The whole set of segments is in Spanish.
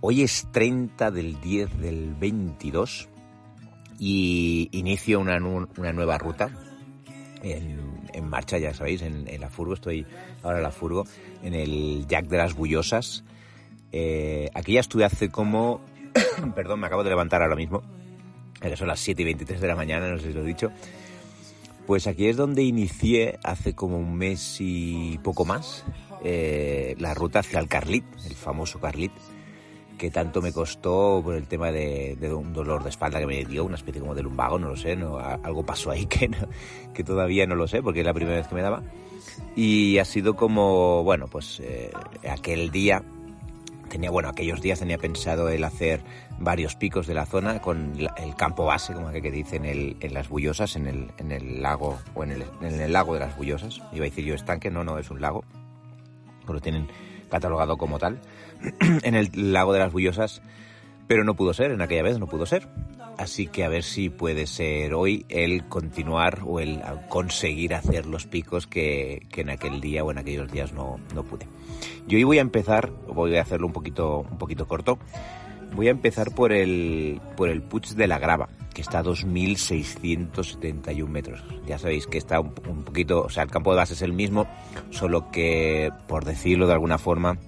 Hoy es 30 del 10 del 22 y inicio una, una nueva ruta en, en marcha, ya sabéis, en, la furgo. Estoy ahora en la furgo, en el Jack de las Bullosas. Eh, aquí ya estuve hace como... Perdón, me acabo de levantar ahora mismo. Eh, Son las 7 y 23 de la mañana, no sé si lo he dicho. Pues aquí es donde inicié hace como un mes y poco más eh, la ruta hacia el Carlit, el famoso Carlit, que tanto me costó por el tema de, de un dolor de espalda que me dio, una especie como de lumbago, no lo sé, no, algo pasó ahí que, no- que todavía no lo sé porque es la primera vez que me daba. Y ha sido como, bueno, pues eh, aquel día tenía, bueno, aquellos días tenía pensado el hacer varios picos de la zona con la- el campo base, como que dice en, el, en las Bullosas, en el, en el lago, o en el, en el lago de las Bullosas. Iba a decir yo estanque, no, no, es un lago, pero tienen catalogado como tal, en el lago de las Bullosas, pero no pudo ser, en aquella vez no pudo ser. Así que a ver si puede ser hoy el continuar o el conseguir hacer los picos que, que en aquel día o en aquellos días no, no pude. Yo hoy voy a empezar, voy a hacerlo un poquito, un poquito corto. Voy a empezar por el, por el Puig de la Grava, que está a 2.671 metros. Ya sabéis que está un, poquito, o sea, el campo de base es el mismo, solo que, por decirlo de alguna forma,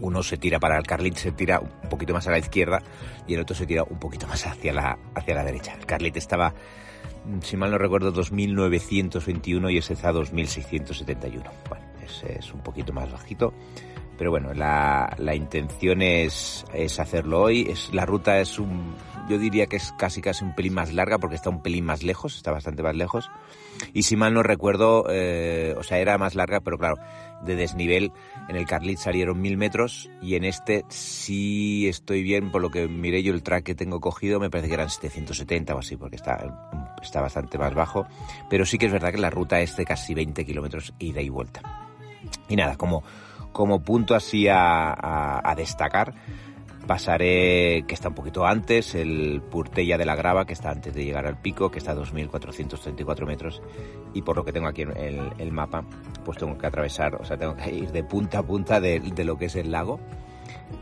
uno se tira para el Carlit, se tira un poquito más a la izquierda y el otro se tira un poquito más hacia la, hacia la derecha. El Carlit estaba, si mal no recuerdo, 2.921 y ese está a 2.671. Bueno, es un poquito más bajito. Pero bueno, la, la intención es, es hacerlo hoy. Es, la ruta es un, yo diría que es casi casi un pelín más larga porque está un pelín más lejos, está bastante más lejos. Y si mal no recuerdo, eh, o sea, era más larga, pero claro, de desnivel en el Carlit salieron mil metros y en este sí estoy bien, por lo que miré yo el track que tengo cogido, me parece que eran 770 o así, porque está, está bastante más bajo. Pero sí que es verdad que la ruta es de casi 20 kilómetros ida y vuelta. Y nada, como, como punto así a, a- a destacar, pasaré, que está un poquito antes, el Purtella de la Grava, que está antes de llegar al pico, que está a 2.434 metros. Y por lo que tengo aquí en el, el mapa, pues tengo que atravesar, o sea, tengo que ir de punta a punta de, de lo que es el lago.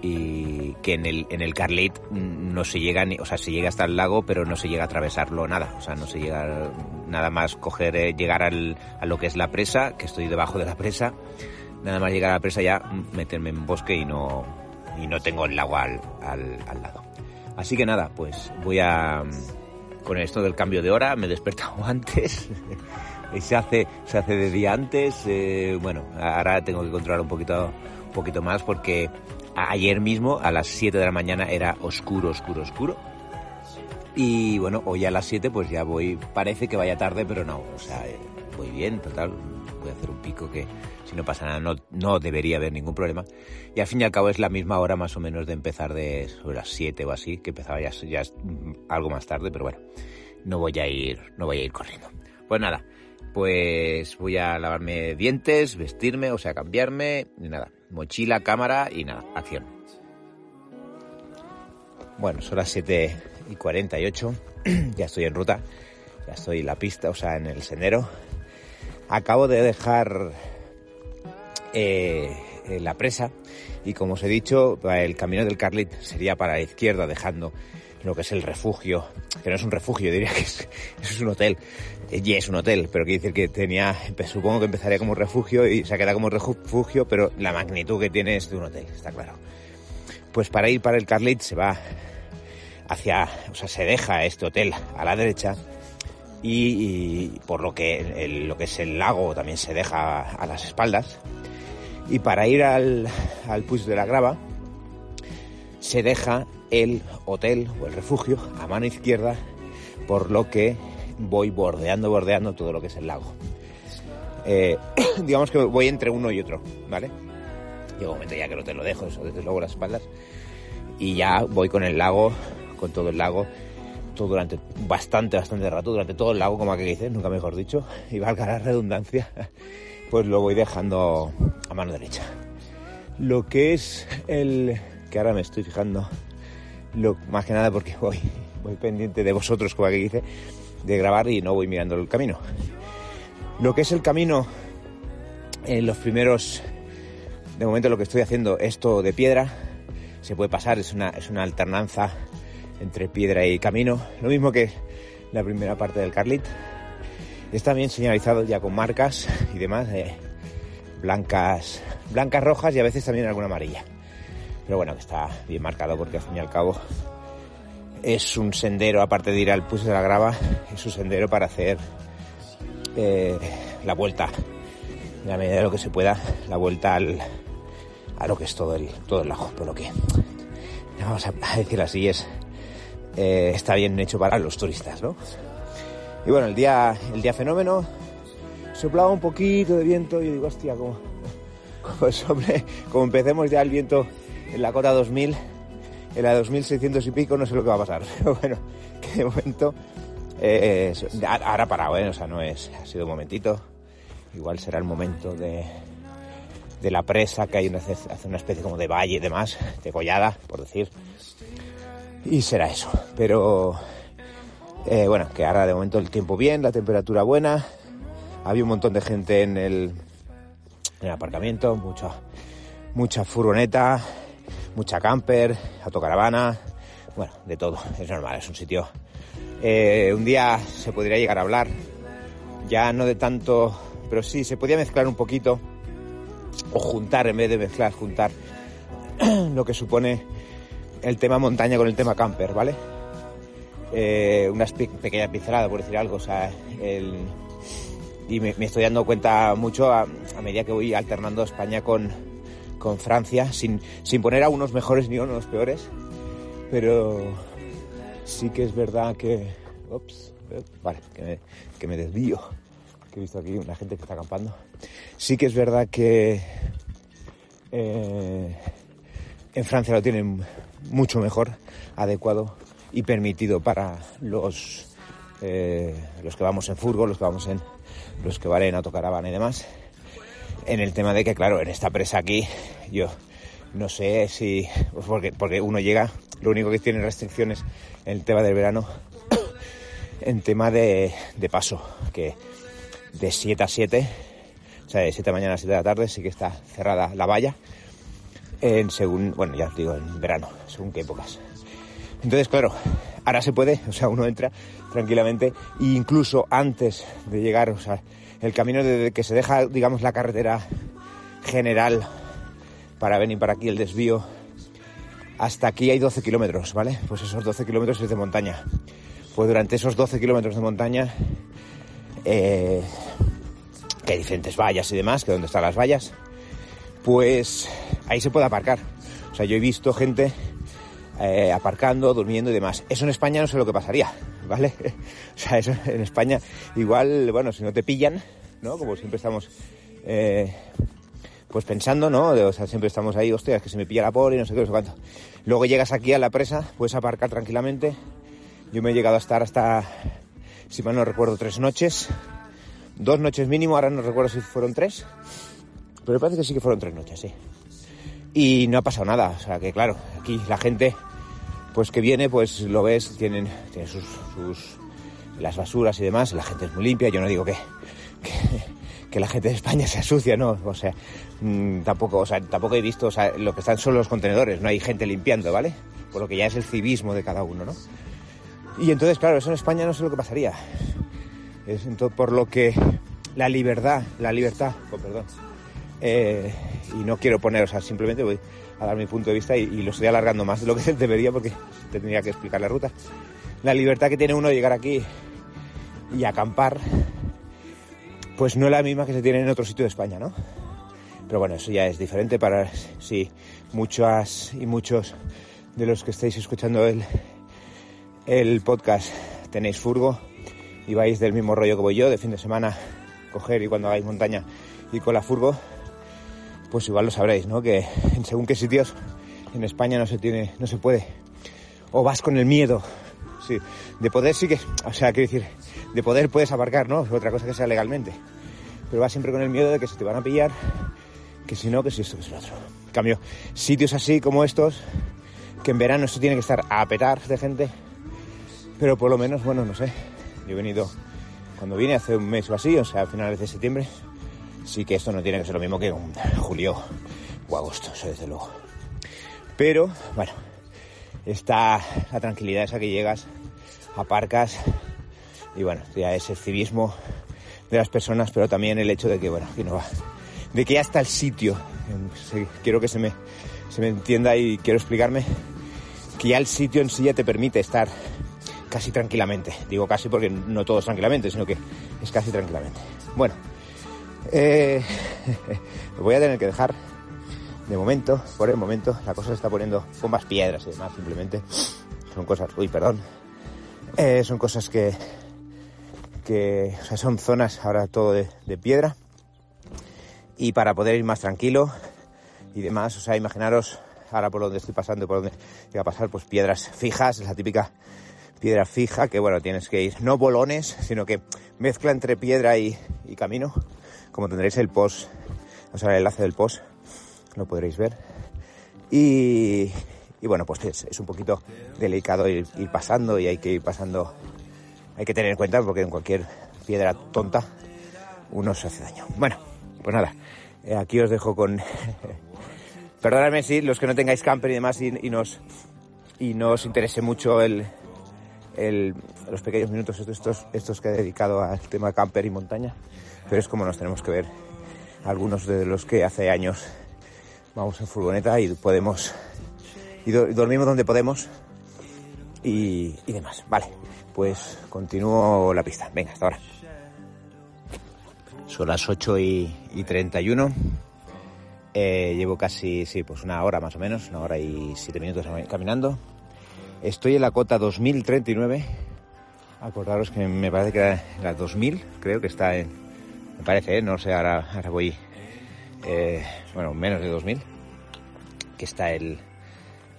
Y que en el, en el Carlit mm, no se llega, ni, o sea, se llega hasta el lago, pero no se llega a atravesarlo nada. O sea, no se llega nada más coger, eh, llegar al, a lo que es la presa, que estoy debajo de la presa. Nada más llegar a la presa ya meterme en bosque y no, y no tengo el lago al, al, al lado. Así que nada, pues voy a... Con esto del cambio de hora, me he despertado antes. se hace, se hace de día antes. eh, bueno, ahora tengo que controlar un poquito, un poquito más porque ayer mismo a las 7 de la mañana era oscuro, oscuro, oscuro. Y bueno, hoy a las 7 pues ya voy, parece que vaya tarde, pero no, o sea, eh, voy bien, total, a hacer un pico que si no pasa nada no, no debería haber ningún problema. Y al fin y al cabo es la misma hora más o menos de empezar de sobre las 7 o así, que empezaba ya, ya algo más tarde, pero bueno, no voy a ir, no voy a ir corriendo. Pues nada, pues voy a lavarme dientes, vestirme, o sea, cambiarme, y nada, mochila, cámara y nada, acción. Bueno, son las 7 y 48, ya estoy en ruta, ya estoy en la pista, o sea, en el sendero. Acabo de dejar eh, la presa y como os he dicho, el camino del Carlit sería para la izquierda, dejando lo que es el refugio, que no es un refugio, diría que es, es un hotel, Eh, y es un hotel, pero quiere decir que tenía, supongo que empezaría como refugio y se queda como refugio, pero la magnitud que tiene es de un hotel, está claro. Pues para ir para el Carlit se va hacia, o sea, se deja este hotel a la derecha y, por lo que lo que es el lago también se deja a las espaldas. Y para ir al, al Puig de la Grava se deja el hotel o el refugio a mano izquierda, por lo que voy bordeando, bordeando todo lo que es el lago. Eh, digamos que voy entre uno y otro, ¿vale? Llega un momento ya que no te lo dejo, eso desde luego las espaldas. y ya voy con el lago, con todo el lago, durante bastante, bastante rato, durante todo el lago, como aquí dices, nunca mejor dicho, y valga la redundancia, pues lo voy dejando a mano derecha. Lo que es el que ahora me estoy fijando, lo, más que nada porque voy, voy pendiente de vosotros, como aquí dice, de grabar y no voy mirando el camino. Lo que es el camino, en los primeros, de momento lo que estoy haciendo, esto de piedra, se puede pasar, es una, es una alternanza entre piedra y camino, lo mismo que la primera parte del Carlit. Está bien señalizado ya con marcas y demás, eh, blancas, blancas, rojas y a veces también alguna amarilla. Pero bueno, está bien marcado porque al fin y al cabo es un sendero, aparte de ir al Pus de la Grava, es un sendero para hacer eh, la vuelta, en la medida de lo que se pueda, la vuelta al, a lo que es todo el, todo el lago, por lo que, vamos a decir así, es, eh, está bien hecho para los turistas, ¿no? Y bueno, el día, el día fenómeno, soplaba un poquito de viento y digo, hostia, como, como, como empecemos ya el viento en la cota 2000, en la 2600 y pico, no sé lo que va a pasar. Pero bueno, que de momento eh, ahora parado, ¿eh? O sea, no es, ha sido un momentito. Igual será el momento de, de la presa, que hay una, hace una especie como de valle y demás, de collada, por decir. Y será eso. Pero eh, bueno, que ahora de momento el tiempo bien, la temperatura buena. Había un montón de gente en el, en el aparcamiento, mucha, mucha furgoneta, mucha camper, autocaravana, bueno, de todo, es normal, es un sitio. Eh, un día se podría llegar a hablar, ya no de tanto, pero sí, se podía mezclar un poquito, o juntar, en vez de mezclar, juntar lo que supone el tema montaña con el tema camper, ¿vale? Eh, una pequeña pincelada, por decir algo, o sea, y me, estoy dando cuenta mucho a medida que voy alternando España con, con Francia, sin, sin poner a unos mejores ni a unos peores, pero sí que es verdad que... Ups, vale, que me, desvío, que he visto aquí una gente que está acampando. Sí que es verdad que eh, en Francia lo tienen mucho mejor, adecuado y permitido para los, eh, los que vamos en furgo, los que vamos en los que van en autocaravana y demás. En el tema de que, claro, en esta presa aquí, yo no sé si, porque, porque uno llega, lo único que tiene restricciones en el tema del verano, en tema de, de paso, que de 7 a 7, o sea, de 7 de mañana a 7 de la tarde, sí que está cerrada la valla, en según, bueno, ya os digo, en verano, según qué épocas. Entonces, claro, ahora se puede, o sea, uno entra tranquilamente, e incluso antes de llegar, o sea, el camino desde que se deja, digamos, la carretera general para venir para aquí, el desvío, hasta aquí hay 12 kilómetros, ¿vale? Pues esos 12 kilómetros es de montaña. Pues durante esos 12 kilómetros de montaña, eh, que hay diferentes vallas y demás, que donde están las vallas, pues ahí se puede aparcar. O sea, yo he visto gente eh, aparcando, durmiendo y demás. Eso en España no sé lo que pasaría. ¿vale? O sea, eso en España igual, bueno, si no te pillan, ¿no? Como siempre estamos, eh, pues pensando, ¿no? o sea, siempre estamos ahí, hostia, es que se me pilla la poli, no sé qué, no sé cuánto. Luego llegas aquí a la presa, puedes aparcar tranquilamente. Yo me he llegado a estar hasta, si mal no recuerdo, tres noches. Dos noches mínimo, ahora no recuerdo si fueron tres. Pero parece que sí que fueron tres noches, sí. Y no ha pasado nada, o sea que claro, aquí la gente pues que viene, pues lo ves, tienen, tienen sus, sus, las basuras y demás, la gente es muy limpia, yo no digo que, que, la gente de España se asucia, no, o sea, mm, tampoco, o sea, tampoco he visto, o sea, lo que están son los contenedores, no hay gente limpiando, ¿vale? Por lo que ya es el civismo de cada uno, ¿no? Y entonces, claro, eso en España no sé lo que pasaría. Es por lo que la libertad, la libertad, oh, perdón, eh, y no quiero poner, o sea, simplemente voy a dar mi punto de vista y, lo estoy alargando más de lo que debería porque tendría que explicar la ruta. La libertad que tiene uno de llegar aquí y acampar, pues no es la misma que se tiene en otro sitio de España, ¿no? Pero bueno, eso ya es diferente para si muchas y muchos de los que estáis escuchando el, el podcast tenéis furgo y vais del mismo rollo que voy yo, de fin de semana, coger y cuando hagáis montaña y con la furgo, pues igual lo sabréis, ¿no? Que en según qué sitios en España no se tiene, no se puede. O vas con el miedo. Sí, de poder sí que, o sea, quiero decir, de poder puedes aparcar, ¿no? Otra cosa que sea legalmente. Pero vas siempre con el miedo de que se te van a pillar, que si no, que si esto, que si lo otro. En cambio, sitios así como estos, que en verano esto tiene que estar a petar de gente, pero por lo menos, bueno, no sé. Yo he venido cuando vine hace un mes o así, o sea, a finales de septiembre. Sí que esto no tiene que ser lo mismo que un julio o agosto, eso desde luego. Pero, bueno, está la tranquilidad esa que llegas, aparcas y bueno, ya es el civismo de las personas, pero también el hecho de que, bueno, no va, de que ya está el sitio. Quiero que se me, se me entienda y quiero explicarme que ya el sitio en sí ya te permite estar casi tranquilamente. Digo casi porque no todos tranquilamente, sino que es casi tranquilamente. Bueno, eh, voy a tener que dejar de momento, por el momento, la cosa se está poniendo con más piedras y demás, simplemente. Son cosas, uy, perdón. Eh, son cosas que, que, o sea, son zonas ahora todo de, piedra. Y para poder ir más tranquilo y demás, o sea, imaginaros ahora por donde estoy pasando por donde voy a pasar, pues piedras fijas, la típica piedra fija, que bueno, tienes que ir, no bolones, sino que mezcla entre piedra y camino, como tendréis el post, o sea, el enlace del post, lo podréis ver. Y, y bueno, pues es, es, un poquito delicado ir, ir, pasando y hay que ir pasando, hay que tener en cuenta porque en cualquier piedra tonta uno se hace daño. Bueno, pues nada, eh, aquí os dejo con... Perdonadme si los que no tengáis camper y demás y, y nos y no os interese mucho el, el, los pequeños minutos estos, estos que he dedicado al tema camper y montaña, pero es como nos tenemos que ver algunos de los que hace años vamos en furgoneta y podemos y, do, y dormimos donde podemos y, y, demás. Vale, pues continúo la pista. Venga, hasta ahora. Son las 8 y, y 31. Eh, llevo casi, sí, pues una hora más o menos, una hora y siete minutos caminando. Estoy en la cota 2039. Acordaros que me parece que era la 2000, creo que está en... Me parece, ¿eh? no sé, ahora, ahora voy... Eh, bueno, menos de 2000. Que está el,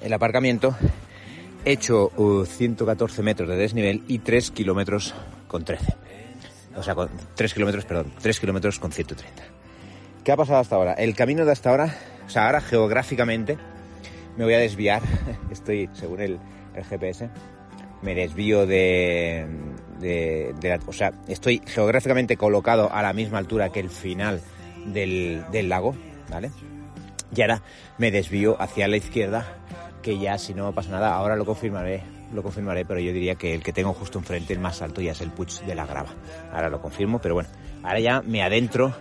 el aparcamiento. He hecho uh, 114 metros de desnivel y 3 kilómetros con 13. O sea, con 3 kilómetros, perdón, 3 kilómetros con 130. ¿Qué ha pasado hasta ahora? El camino de hasta ahora, o sea, ahora geográficamente me voy a desviar. Estoy, según el, el GPS, me desvío de, de, la, o sea, estoy geográficamente colocado a la misma altura que el final del, del lago, ¿vale? Y ahora me desvío hacia la izquierda, que ya si no pasa nada, ahora lo confirmaré, lo confirmaré, pero yo diría que el que tengo justo enfrente, el más alto, ya es el Puig de la Grava. Ahora lo confirmo, pero bueno, ahora ya me adentro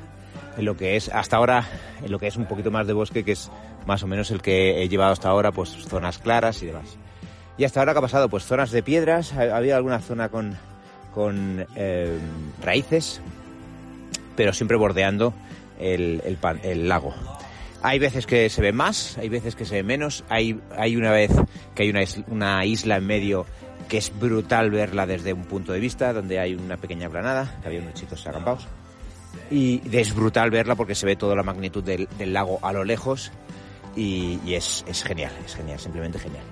en lo que es, hasta ahora, en lo que es un poquito más de bosque, que es más o menos el que he llevado hasta ahora, pues zonas claras y demás. Y hasta ahora que ha pasado, pues zonas de piedras, había alguna zona con, con eh, raíces, pero siempre bordeando el, el, el, lago. Hay veces que se ve más, hay veces que se ve menos, hay, hay una vez que hay una isla, una isla en medio que es brutal verla desde un punto de vista, donde hay una pequeña planada, que había unos chicos acampados. Y es brutal verla porque se ve toda la magnitud del, del lago a lo lejos y, y es, es genial, es genial, simplemente genial.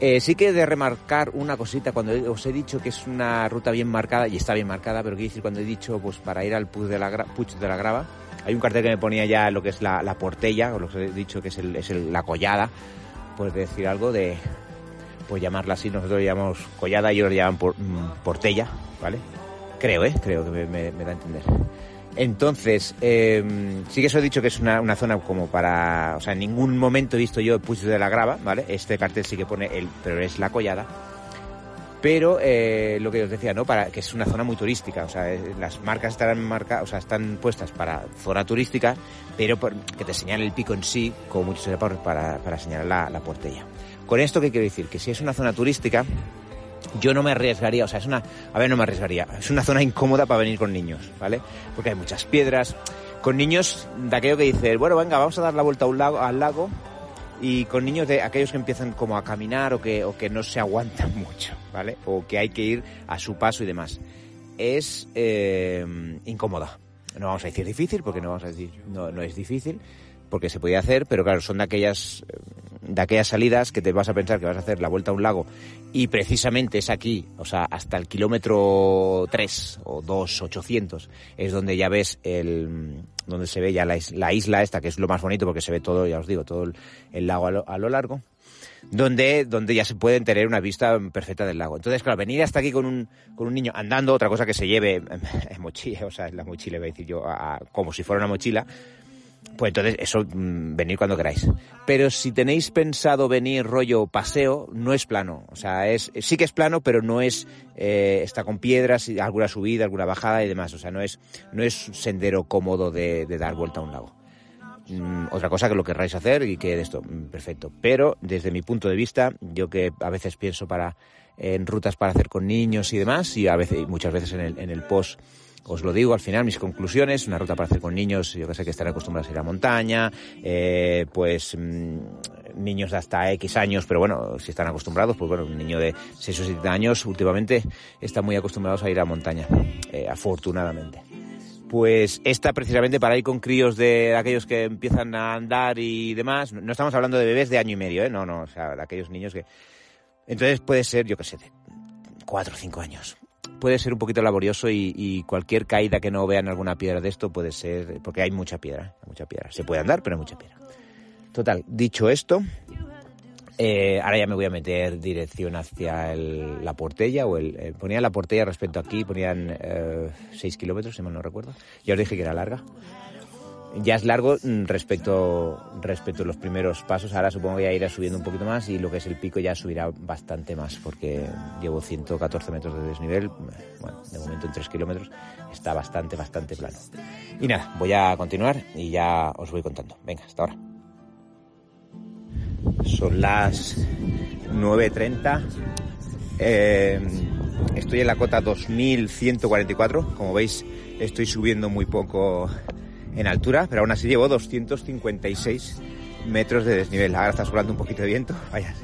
Eh, sí que he de remarcar una cosita cuando os he dicho que es una ruta bien marcada, y está bien marcada, pero quiero decir cuando he dicho pues para ir al Puig de la, Puig de la Grava, hay un cartel que me ponía ya lo que es la, la portella, o lo que he dicho que es, el, es el, la collada, pues decir algo de, pues llamarla así, nosotros llamamos collada ellos le llaman por, mm, portella, ¿vale? Creo, ¿eh? Creo que me, me, me da a entender. Entonces, eh, sí que os he dicho que es una, zona como para... O sea, en ningún momento he visto yo Puig de la Grava, ¿vale? Este cartel sí que pone el... pero es la collada. Pero eh, lo que os decía, ¿no? Para que es una zona muy turística, o sea, las marcas estarán marca, o sea, están puestas para zona turística, pero por, que te señale el pico en sí, como muchos para, para señalar la, la portella. Con esto, ¿qué quiero decir? Que si es una zona turística, yo no me arriesgaría, o sea, es una, a ver, no me arriesgaría, es una zona incómoda para venir con niños, ¿vale? Porque hay muchas piedras, con niños de aquello que dices, bueno, venga, vamos a dar la vuelta a un lago, al lago, y con niños de aquellos que empiezan como a caminar o que, o que no se aguantan mucho, ¿vale? O que hay que ir a su paso y demás. Es eh, incómoda. No vamos a decir difícil, porque no vamos a decir, no, no es difícil, porque se podía hacer, pero claro, son de aquellas de aquellas salidas que te vas a pensar que vas a hacer la vuelta a un lago y precisamente es aquí, o sea, hasta el kilómetro 3 o 2, 800, es donde ya ves el, donde se ve ya la, isla esta, que es lo más bonito porque se ve todo, ya os digo, todo el, lago a lo, largo donde, donde ya se pueden tener una vista perfecta del lago. Entonces, claro, venir hasta aquí con un, con un niño andando, otra cosa que se lleve mochila, o sea, en la mochila, voy a decir yo, como si fuera una mochila, pues entonces eso, mm, venir cuando queráis. Pero si tenéis pensado venir rollo paseo, no es plano. O sea, es, sí que es plano, pero no es, eh, está con piedras, alguna subida, alguna bajada y demás. O sea, no es, no es sendero cómodo de, dar vuelta a un lago. Mm, otra cosa que lo querráis hacer y que esto, mm, perfecto. Pero desde mi punto de vista, yo que a veces pienso para, en rutas para hacer con niños y demás, y a veces, muchas veces en el, en el post os lo digo al final, mis conclusiones, una ruta para hacer con niños, yo que sé que están acostumbrados a ir a montaña, eh, pues mm, niños de hasta X años, pero bueno, si están acostumbrados, pues bueno, un niño de 6 o 7 años últimamente está muy acostumbrados a ir a montaña, eh, afortunadamente. Pues esta precisamente para ir con críos de aquellos que empiezan a andar y demás, no estamos hablando de bebés de año y medio, ¿eh? no, no, o sea, de aquellos niños que... Entonces puede ser, yo qué sé, de 4 o 5 años puede ser un poquito laborioso y, cualquier caída que no vean alguna piedra de esto puede ser, porque hay mucha piedra, mucha piedra. Se puede andar, pero hay mucha piedra. Total, dicho esto, eh, ahora ya me voy a meter dirección hacia la portella, o el, eh, ponía la portella respecto aquí, ponían 6 eh, kilómetros, si mal no recuerdo. Ya os dije que era larga ya es largo mm, respecto, respecto a los primeros pasos. Ahora supongo que ya irá subiendo un poquito más y lo que es el pico ya subirá bastante más porque llevo 114 metros de desnivel. Bueno, de momento en 3 kilómetros está bastante, bastante plano. Y nada, voy a continuar y ya os voy contando. Venga, hasta ahora. Son las 9.30. Eh, estoy en la cota 2144. Como veis, estoy subiendo muy poco en altura, pero aún así llevo 256 metros de desnivel. Ahora está soplando un poquito de viento. Vaya,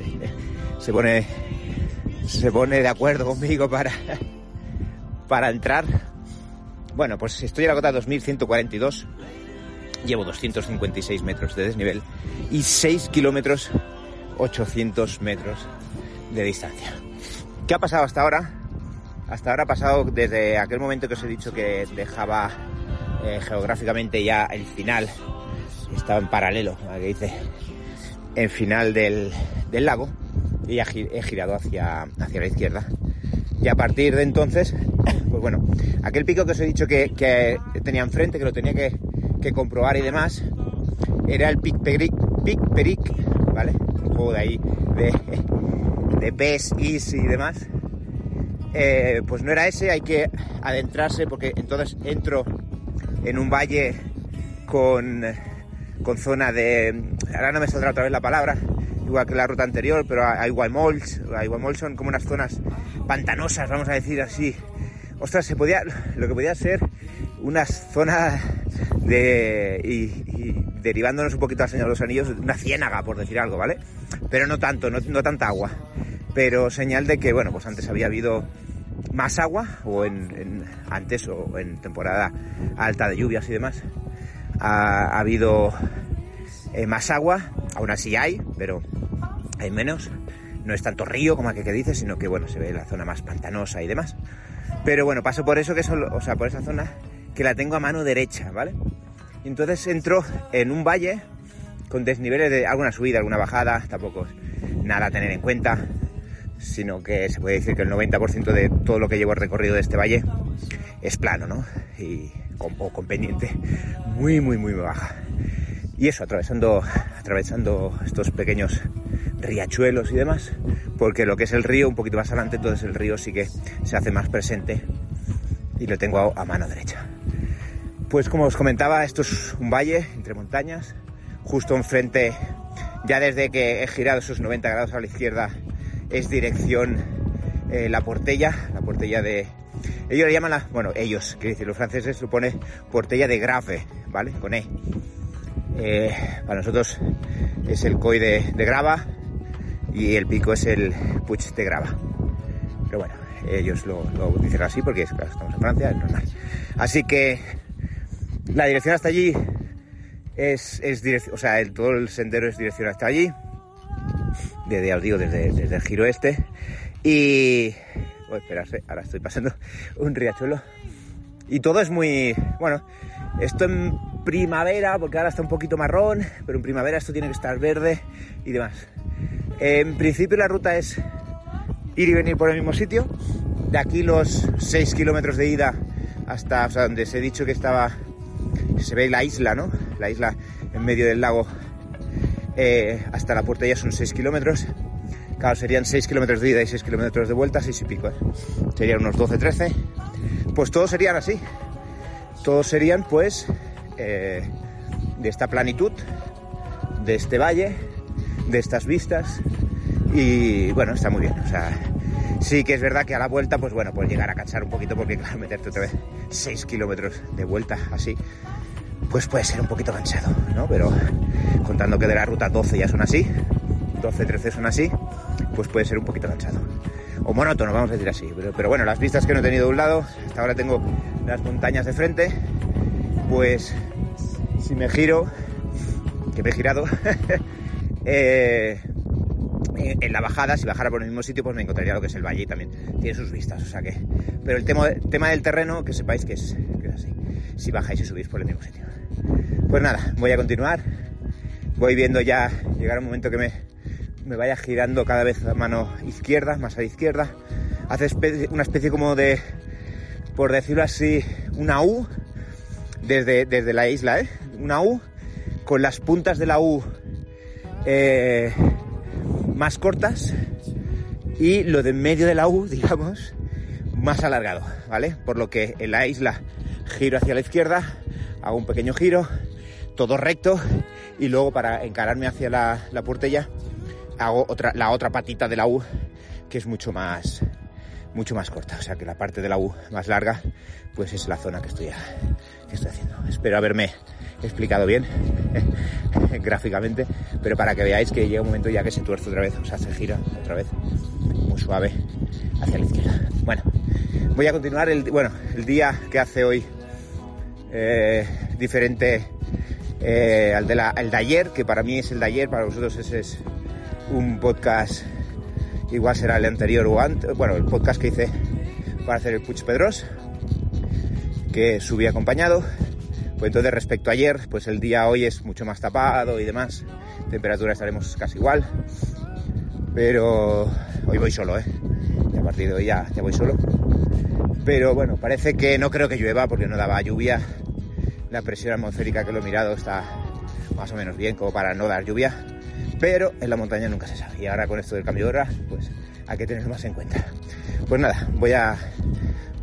se, pone se pone de acuerdo conmigo para para entrar. Bueno, pues estoy en la cota 2142. Llevo 256 metros de desnivel y 6 kilómetros 800 metros de distancia. ¿Qué ha pasado hasta ahora? Hasta ahora ha pasado desde aquel momento que os he dicho que dejaba eh, geográficamente ya el final estaba en paralelo, que dice en final del, lago y ya he girado hacia, hacia la izquierda. Y a partir de entonces, pues bueno, aquel pico que os he dicho que, tenía enfrente, que lo tenía que, comprobar y demás, era el Pic Peric, Peric ¿vale? Un juego de ahí de, de PES, IS y demás. Eh, pues no era ese, hay que adentrarse porque entonces entro en un valle con, con zona de... Ahora no me saldrá otra vez la palabra, igual que la ruta anterior, pero hay mols, hay son como unas zonas pantanosas, vamos a decir así. Ostras, se podía, lo que podía ser una zona de... Y, derivándonos un poquito al Señor de los Anillos, una ciénaga, por decir algo, ¿vale? Pero no tanto, no, no tanta agua. Pero señal de que, bueno, pues antes había habido más agua o en, antes o en temporada alta de lluvias y demás ha, habido eh, más agua. Aún así hay pero hay menos. No es tanto río como aquel que dice sino que bueno se ve la zona más pantanosa y demás. Pero bueno paso por eso que solo o sea por esa zona que la tengo a mano derecha vale entonces entro en un valle con desniveles de alguna subida alguna bajada tampoco nada a tener en cuenta sino que se puede decir que el 90% de todo lo que llevo recorrido de este valle es plano, ¿no? Y con, o con pendiente muy, muy, muy baja. Y eso, atravesando, atravesando estos pequeños riachuelos y demás, porque lo que es el río, un poquito más adelante, entonces el río sí que se hace más presente y lo tengo a, a mano derecha. Pues como os comentaba, esto es un valle entre montañas, justo enfrente, ya desde que he girado esos 90 grados a la izquierda, es dirección eh, la Portella, la Portella de... Ellos le llaman la... Bueno, ellos, quiero decir, los franceses supone Portella de Grave, ¿vale? Con E. Eh, para nosotros es el COI de, Grava y el pico es el Puig de Grava. Pero bueno, ellos lo, dicen así porque estamos en Francia, es normal. Así que la dirección hasta allí Es, es dirección, o sea, todo el sendero es dirección hasta allí. Desde, os digo, desde, el giro este. Y... Oh, esperarse, ahora estoy pasando un riachuelo. Y todo es muy... Bueno, esto en primavera, porque ahora está un poquito marrón, pero en primavera esto tiene que estar verde y demás. En principio la ruta es ir y venir por el mismo sitio. De aquí los 6 kilómetros de ida hasta donde se he dicho que estaba, se ve la isla, ¿no? La isla en medio del lago. Eh, hasta la puerta ya son 6 kilómetros. Claro, serían 6 kilómetros de ida y 6 kilómetros de vuelta, 6 y pico. ¿eh? Serían unos 12, 13. Pues todos serían así. Todos serían pues eh, de esta planitud, de este valle, de estas vistas y bueno, está muy bien. O sea, sí que es verdad que a la vuelta, pues bueno, puedes llegar a cansar un poquito porque claro, meterte otra vez 6 kilómetros de vuelta así, pues puede ser un poquito cansado, ¿no? Pero contando que de la ruta 12 ya son así, 12, 13 son así, pues puede ser un poquito cansado. O monótono, vamos a decir así. Pero, bueno, las vistas que no he tenido de un lado, hasta ahora tengo las montañas de frente, pues si me giro, que me he girado, eh, en la bajada, si bajara por el mismo sitio, pues me encontraría lo que es el valle y también tiene sus vistas, o sea que... Pero el tema, tema del terreno, que sepáis que es, que es así, si bajáis y subís por el mismo sitio. Pues nada, voy a continuar, voy viendo ya llegar un momento que me, me vaya girando cada vez a mano izquierda, más a la izquierda, hace una especie como de, por decirlo así, una U, desde, desde la isla, ¿eh? Una U, con las puntas de la U eh, más cortas y lo de en medio de la U, digamos, más alargado, ¿vale? Por lo que en la isla giro hacia la izquierda, hago un pequeño giro, todo recto y luego para encararme hacia la, la hago otra, la otra patita de la U que es mucho más mucho más corta, o sea que la parte de la U más larga pues es la zona que estoy, que estoy haciendo. Espero haberme explicado bien gráficamente, pero para que veáis que llega un momento ya que se tuerce otra vez, o sea, se gira otra vez muy suave hacia la izquierda. Bueno, voy a continuar el, bueno, el día que hace hoy eh, diferente eh, al, de la, el de ayer, que para mí es el de ayer, para vosotros ese es un podcast, igual será el anterior o antes, bueno, el podcast que hice para hacer el Puch Pedros, que subí acompañado. Pues entonces respecto a ayer, pues el día hoy es mucho más tapado y demás. Temperatura estaremos casi igual. Pero hoy voy solo, ¿eh? Y a partir de hoy ya, ya voy solo. Pero bueno, parece que no creo que llueva porque no daba lluvia. La presión atmosférica que lo he mirado está más o menos bien como para no dar lluvia. Pero en la montaña nunca se sabe. Y ahora con esto del cambio de hora, pues hay que tenerlo más en cuenta. Pues nada, voy a,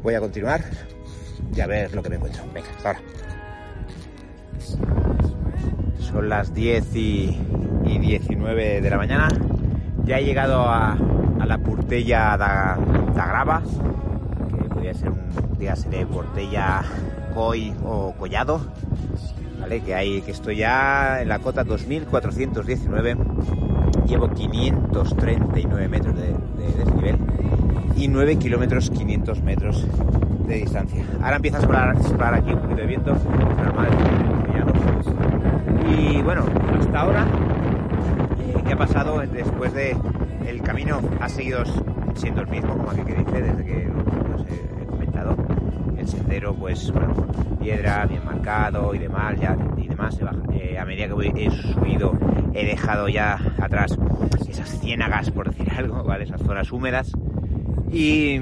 voy a continuar y a ver lo que me encuentro. Venga, hasta ahora. Son las 10 y, 19 de la mañana. Ya he llegado a, la Portella da, Grava, que podría ser un día de Portella Coi o Collado, ¿vale? Que hay que estoy ya en la cota 2419. Llevo 539 metros de, desnivel y 9 kilómetros 500 metros de distancia. Ahora empieza a soplar, aquí un poquito de viento, normal, y bueno, hasta ahora, eh, ¿qué ha pasado después de el camino? Ha seguido siendo el mismo, como aquí que dice, desde que comentado. El pues, bueno, piedra, bien marcado y demás, ya, y demás. Eh, a medida que he subido, he dejado ya atrás esas ciénagas, por decir algo, ¿vale? Esas zonas húmedas. Y,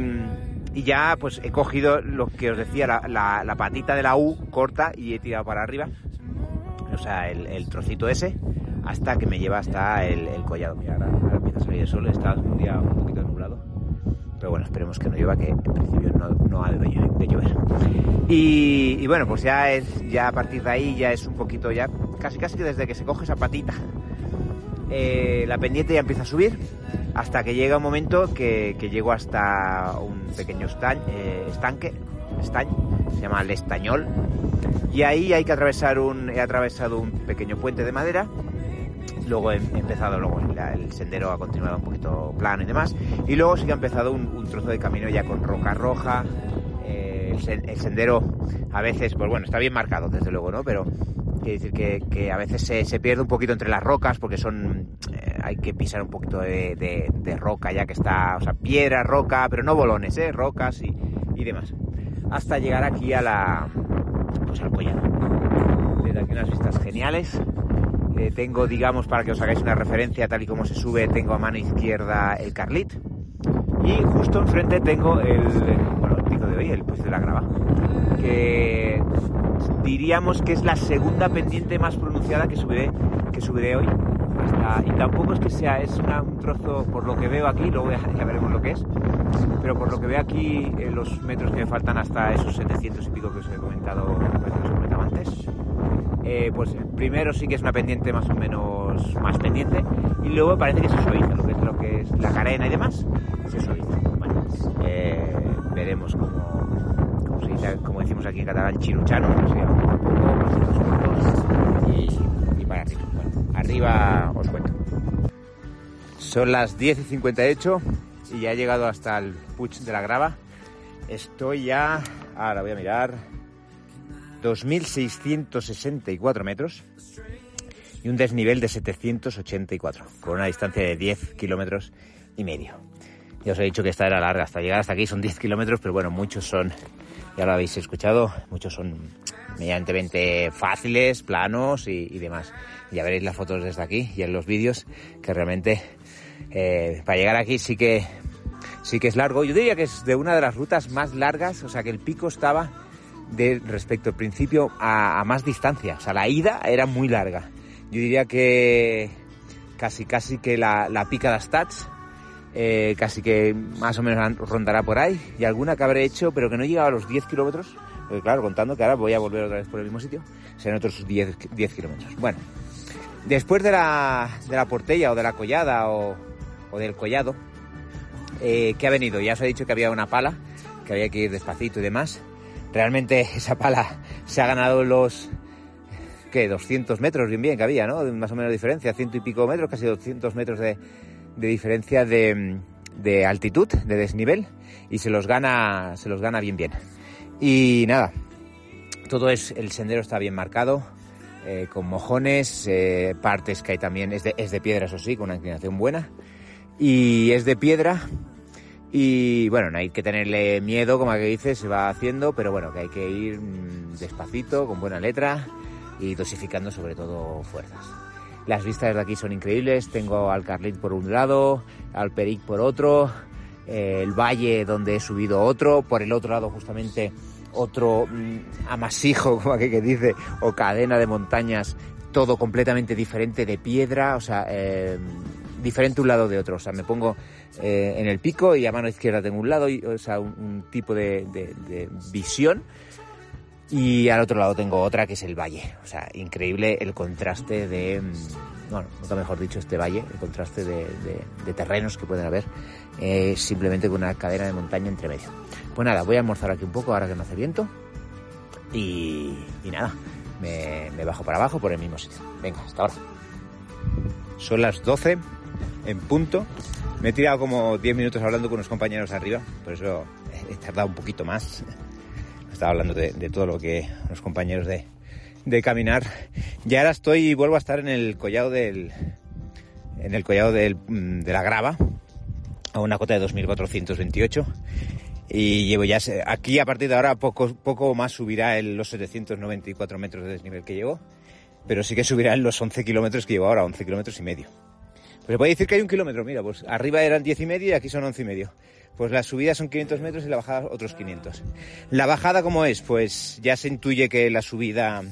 ya, pues, he cogido lo que os decía, la, patita de la U corta y he tirado para arriba o sea, el, trocito ese, hasta que me lleva hasta el, collado. Mira, ahora, empieza a salir el sol, está un día un poquito. Pero bueno, esperemos que no llueva, que en principio no, ha de, llover. Y, bueno, pues ya es, ya a partir de ahí ya es un poquito, ya casi casi desde que se coge esa patita, eh, la pendiente ya empieza a subir hasta que llega un momento que, llego hasta un pequeño eh, estanque, estañ, se llama el estañol, y ahí hay que atravesar un, he atravesado un pequeño puente de madera. Luego he empezado, luego el sendero ha continuado un poquito plano y demás. Y luego sí que ha empezado un, trozo de camino ya con roca roja. Eh, el, sendero a veces, pues bueno, está bien marcado desde luego, ¿no? Pero Quiere decir que, a veces se, se, pierde un poquito entre las rocas porque son eh, hay que pisar un poquito de, roca ya que está, o sea, piedra, roca, pero no bolones, ¿eh? rocas y, y demás. Hasta llegar aquí a la, pues al collado. Desde aquí unas vistas geniales. Eh, tengo, digamos, para que os hagáis una referencia, tal y como se sube, tengo a mano izquierda el Carlit. Y justo enfrente tengo el, bueno, el pico de hoy, el Puiz de la Grava, que diríamos que es la segunda pendiente más pronunciada que subiré, que subiré hoy. Y tampoco es que sea, es un trozo, por lo que veo aquí, luego ya, veremos lo que es, pero por lo que veo aquí, eh, los metros que me faltan hasta esos 700 y pico que os he comentado, que os antes, eh, pues primero sí que es una pendiente más o menos más pendiente, y luego parece que se suaviza, lo que es, lo que es la carena y demás, se suaviza. Bueno, eh, veremos cómo, cómo se dice, como decimos aquí en catalán, chiruchano, o sea, poco a poco, pasitos cortos y, y para arriba. Arriba os cuento. Son las 10 y 58 y ya he llegado hasta el Puig de la Grava. Estoy ya, ahora voy a mirar, 2.664 metros y un desnivel de 784, con una distancia de 10 kilómetros y medio. Ya os he dicho que esta era larga, hasta llegar hasta aquí son 10 kilómetros, pero bueno, muchos son, ya lo habéis escuchado, muchos son medianamente fáciles, planos y, y demás. Ya veréis las fotos desde aquí y en los vídeos que realmente eh, para llegar aquí sí que sí que es largo. Yo diría que es de una de las rutas más largas, o sea que el pico estaba de respecto al principio a, más distancia. O sea, la ida era muy larga. Yo diría que casi casi que la, la pica de Stats eh, casi que más o menos rondará por ahí y alguna que habré hecho pero que no llegaba a los 10 kilómetros porque claro, contando que ahora voy a volver otra vez por el mismo sitio serán otros 10, 10 kilómetros bueno, después de la, de la portella o de la collada o, del collado eh, que ha venido, ya os he dicho que había una pala que había que ir despacito y demás realmente esa pala se ha ganado los que 200 metros bien bien que había, ¿no? Más o menos diferencia, ciento y pico metros, casi 200 metros de, de diferencia de, de, altitud, de desnivel, y se los gana, se los gana bien bien. Y nada, todo es, el sendero está bien marcado, eh, con mojones, eh, partes que hay también, es de, es de piedra, eso sí, con una inclinación buena, y es de piedra, y bueno, no hay que tenerle miedo, como que dice, se va haciendo, pero bueno, que hay que ir mmm, despacito, con buena letra, y dosificando sobre todo fuerzas. Las vistas de aquí son increíbles. Tengo al Carlit por un lado, al Peric por otro, eh, el valle donde he subido otro, por el otro lado justamente otro mmm, amasijo, como aquí que dice, o cadena de montañas, todo completamente diferente de piedra, o sea, eh, diferente un lado de otro. O sea, me pongo eh, en el pico y a mano izquierda tengo un lado, y, o sea, un, tipo de, visión y al otro lado tengo otra que es el valle. O sea, increíble el contraste de, bueno, nunca mejor dicho, este valle, el contraste de, terrenos que pueden haber, eh, simplemente con una cadena de montaña entre medio. Pues nada, voy a almorzar aquí un poco ahora que no hace viento. Y, nada, me, bajo para abajo por el mismo sitio. Venga, hasta ahora. Son las 12 en punto. Me he tirado como 10 minutos hablando con unos compañeros arriba, por eso he tardado un poquito más estaba hablando de, todo lo que los compañeros de, de caminar. Y ahora estoy y vuelvo a estar en el collado del, en el collado del, de la grava, a una cota de 2428. Y llevo ya, aquí a partir de ahora poco, poco más subirá en los 794 metros de desnivel que llevo, pero sí que subirá en los 11 kilómetros que llevo ahora, 11 kilómetros y medio. Se puede decir que hay un kilómetro, mira, pues arriba eran 10 y medio y aquí son 11 y medio. Pues la subida son 500 metros y la bajada otros 500. La bajada, ¿cómo es? Pues ya se intuye que la subida,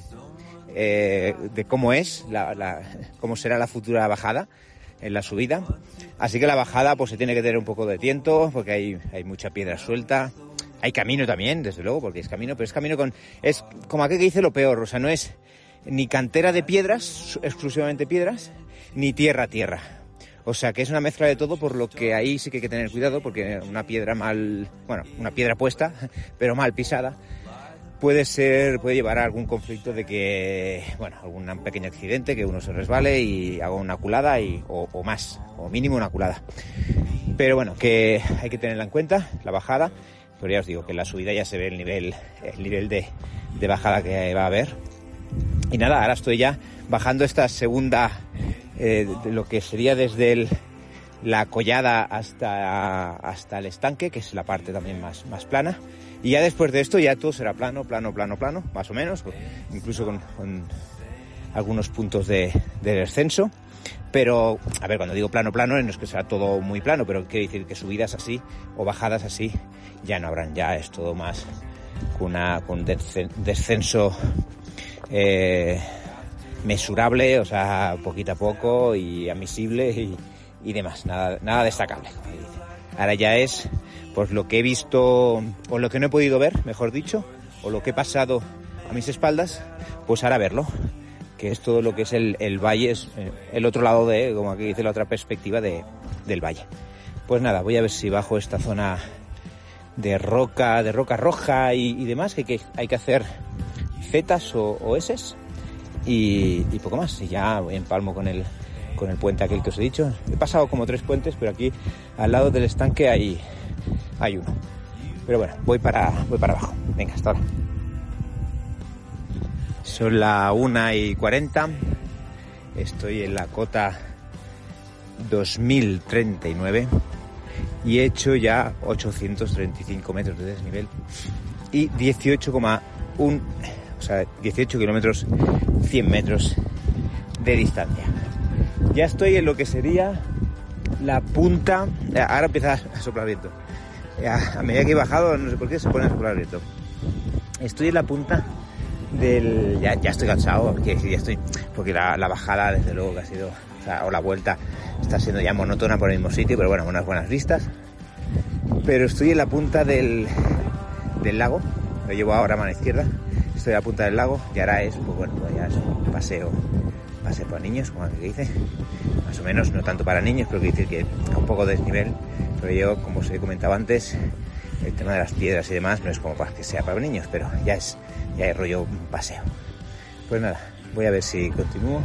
eh, de cómo es, la, cómo será la futura bajada en la subida. Así que la bajada pues se tiene que tener un poco de tiento porque hay, hay mucha piedra suelta. Hay camino también, desde luego, porque es camino, pero es camino con... Es como aquel que dice lo peor, o sea, no es ni cantera de piedras, exclusivamente piedras, ni tierra tierra. O sea que es una mezcla de todo, por lo que ahí sí que hay que tener cuidado, porque una piedra mal, bueno, una piedra puesta, pero mal pisada, puede ser, puede llevar a algún conflicto de que, bueno, algún pequeño accidente, que uno se resbale y haga una culada y, o, más, o mínimo una culada. Pero bueno, que hay que tenerla en cuenta, la bajada, pero ya os digo que en la subida ya se ve el nivel, el nivel de, de bajada que va a haber. Y nada, ahora estoy ya bajando esta segunda, eh, lo que sería desde la collada hasta, hasta el estanque, que es la parte también más, más plana. Y ya después de esto ya todo será plano, plano, plano, plano, más o menos, incluso con, algunos puntos de, de, descenso. Pero, a ver, cuando digo plano, plano, no es que sea todo muy plano, pero quiere decir que subidas así o bajadas así ya no habrán, ya es todo más con, una, con descenso eh, mesurable, o sea, poquito a poco y admisible y, demás, nada, nada destacable. Ahora ya es pues lo que he visto o lo que no he podido ver, mejor dicho, o lo que he pasado a mis espaldas, pues ahora verlo, que es todo lo que es el, el valle, es eh, el otro lado de, como aquí dice la otra perspectiva de, del valle. Pues nada, voy a ver si bajo esta zona de roca, de roca roja y, demás, que, hay que hacer zetas o, o S y, poco más. Y ya empalmo con el, con el puente aquel que os he dicho. He pasado como tres puentes, pero aquí al lado del estanque hay, hay uno. Pero bueno, voy para, voy para abajo. Venga, hasta ahora. Son la 1 y 40. Estoy en la cota 2039 y he hecho ya 835 metros de desnivel y 18,1, o sea, 18 kilómetros, 100 metros de distancia. Ya estoy en lo que sería la punta, ahora empieza a soplar viento. A medida que he bajado, no sé por qué, se pone a soplar viento. Estoy en la punta del... Ya, estoy cansado. Porque la, la, bajada, desde luego, que ha sido... O, sea, o la vuelta está siendo ya monótona por el mismo sitio, pero bueno, unas buenas vistas. Pero estoy en la punta del, del lago, lo llevo ahora a mano izquierda. Estoy a punta del lago y ahora es, pues bueno, pues ya es un paseo paseo para niños, como que dice, más o menos, no tanto para niños, pero quiere decir que a un poco de desnivel, pero yo, como os he comentado antes, el tema de las piedras y demás no es como para que sea para niños, pero ya es, ya es rollo un paseo. Pues nada, voy a ver si continúo.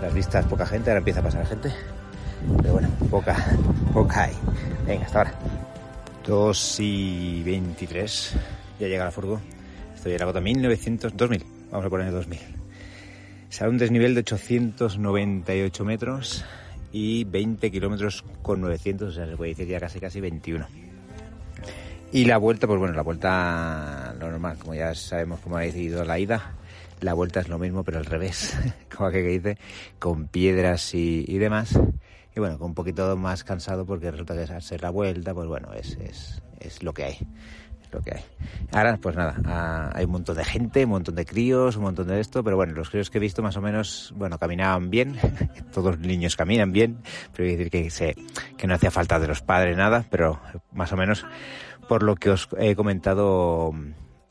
Las vistas, poca gente, ahora empieza a pasar gente. Pero bueno, poca, poca hay. Venga, hasta ahora. 2 y 23. Ya llega la furgo. Estoy en la gota 1900, 2000. Vamos a poner 2000. Será un desnivel de 898 metros y 20 kilómetros con 900, o sea, se puede decir ya casi casi 21. Y la vuelta, pues bueno, la vuelta lo normal, como ya sabemos cómo ha decidido la ida, la vuelta es lo mismo, pero al revés, como que dice, con piedras y, demás. Y bueno, con un poquito más cansado porque resulta que ser la vuelta, pues bueno, es, es, es lo que hay lo que hay. Ahora, pues nada, hay un montón de gente, un montón de críos, un montón de esto, pero bueno, los críos que he visto más o menos, bueno, caminaban bien, todos los niños caminan bien, pero hay que decir que, se, que no hacía falta de los padres nada, pero más o menos por lo que os he comentado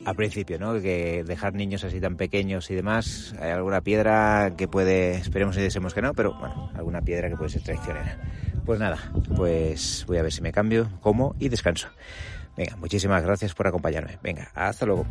al principio, ¿no? Que dejar niños así tan pequeños y demás, hay alguna piedra que puede, esperemos y deseemos que no, pero bueno, alguna piedra que puede ser traicionera. Pues nada, pues voy a ver si me cambio, como y descanso. Venga, muchísimas gracias por acompañarme. Venga, hasta luego.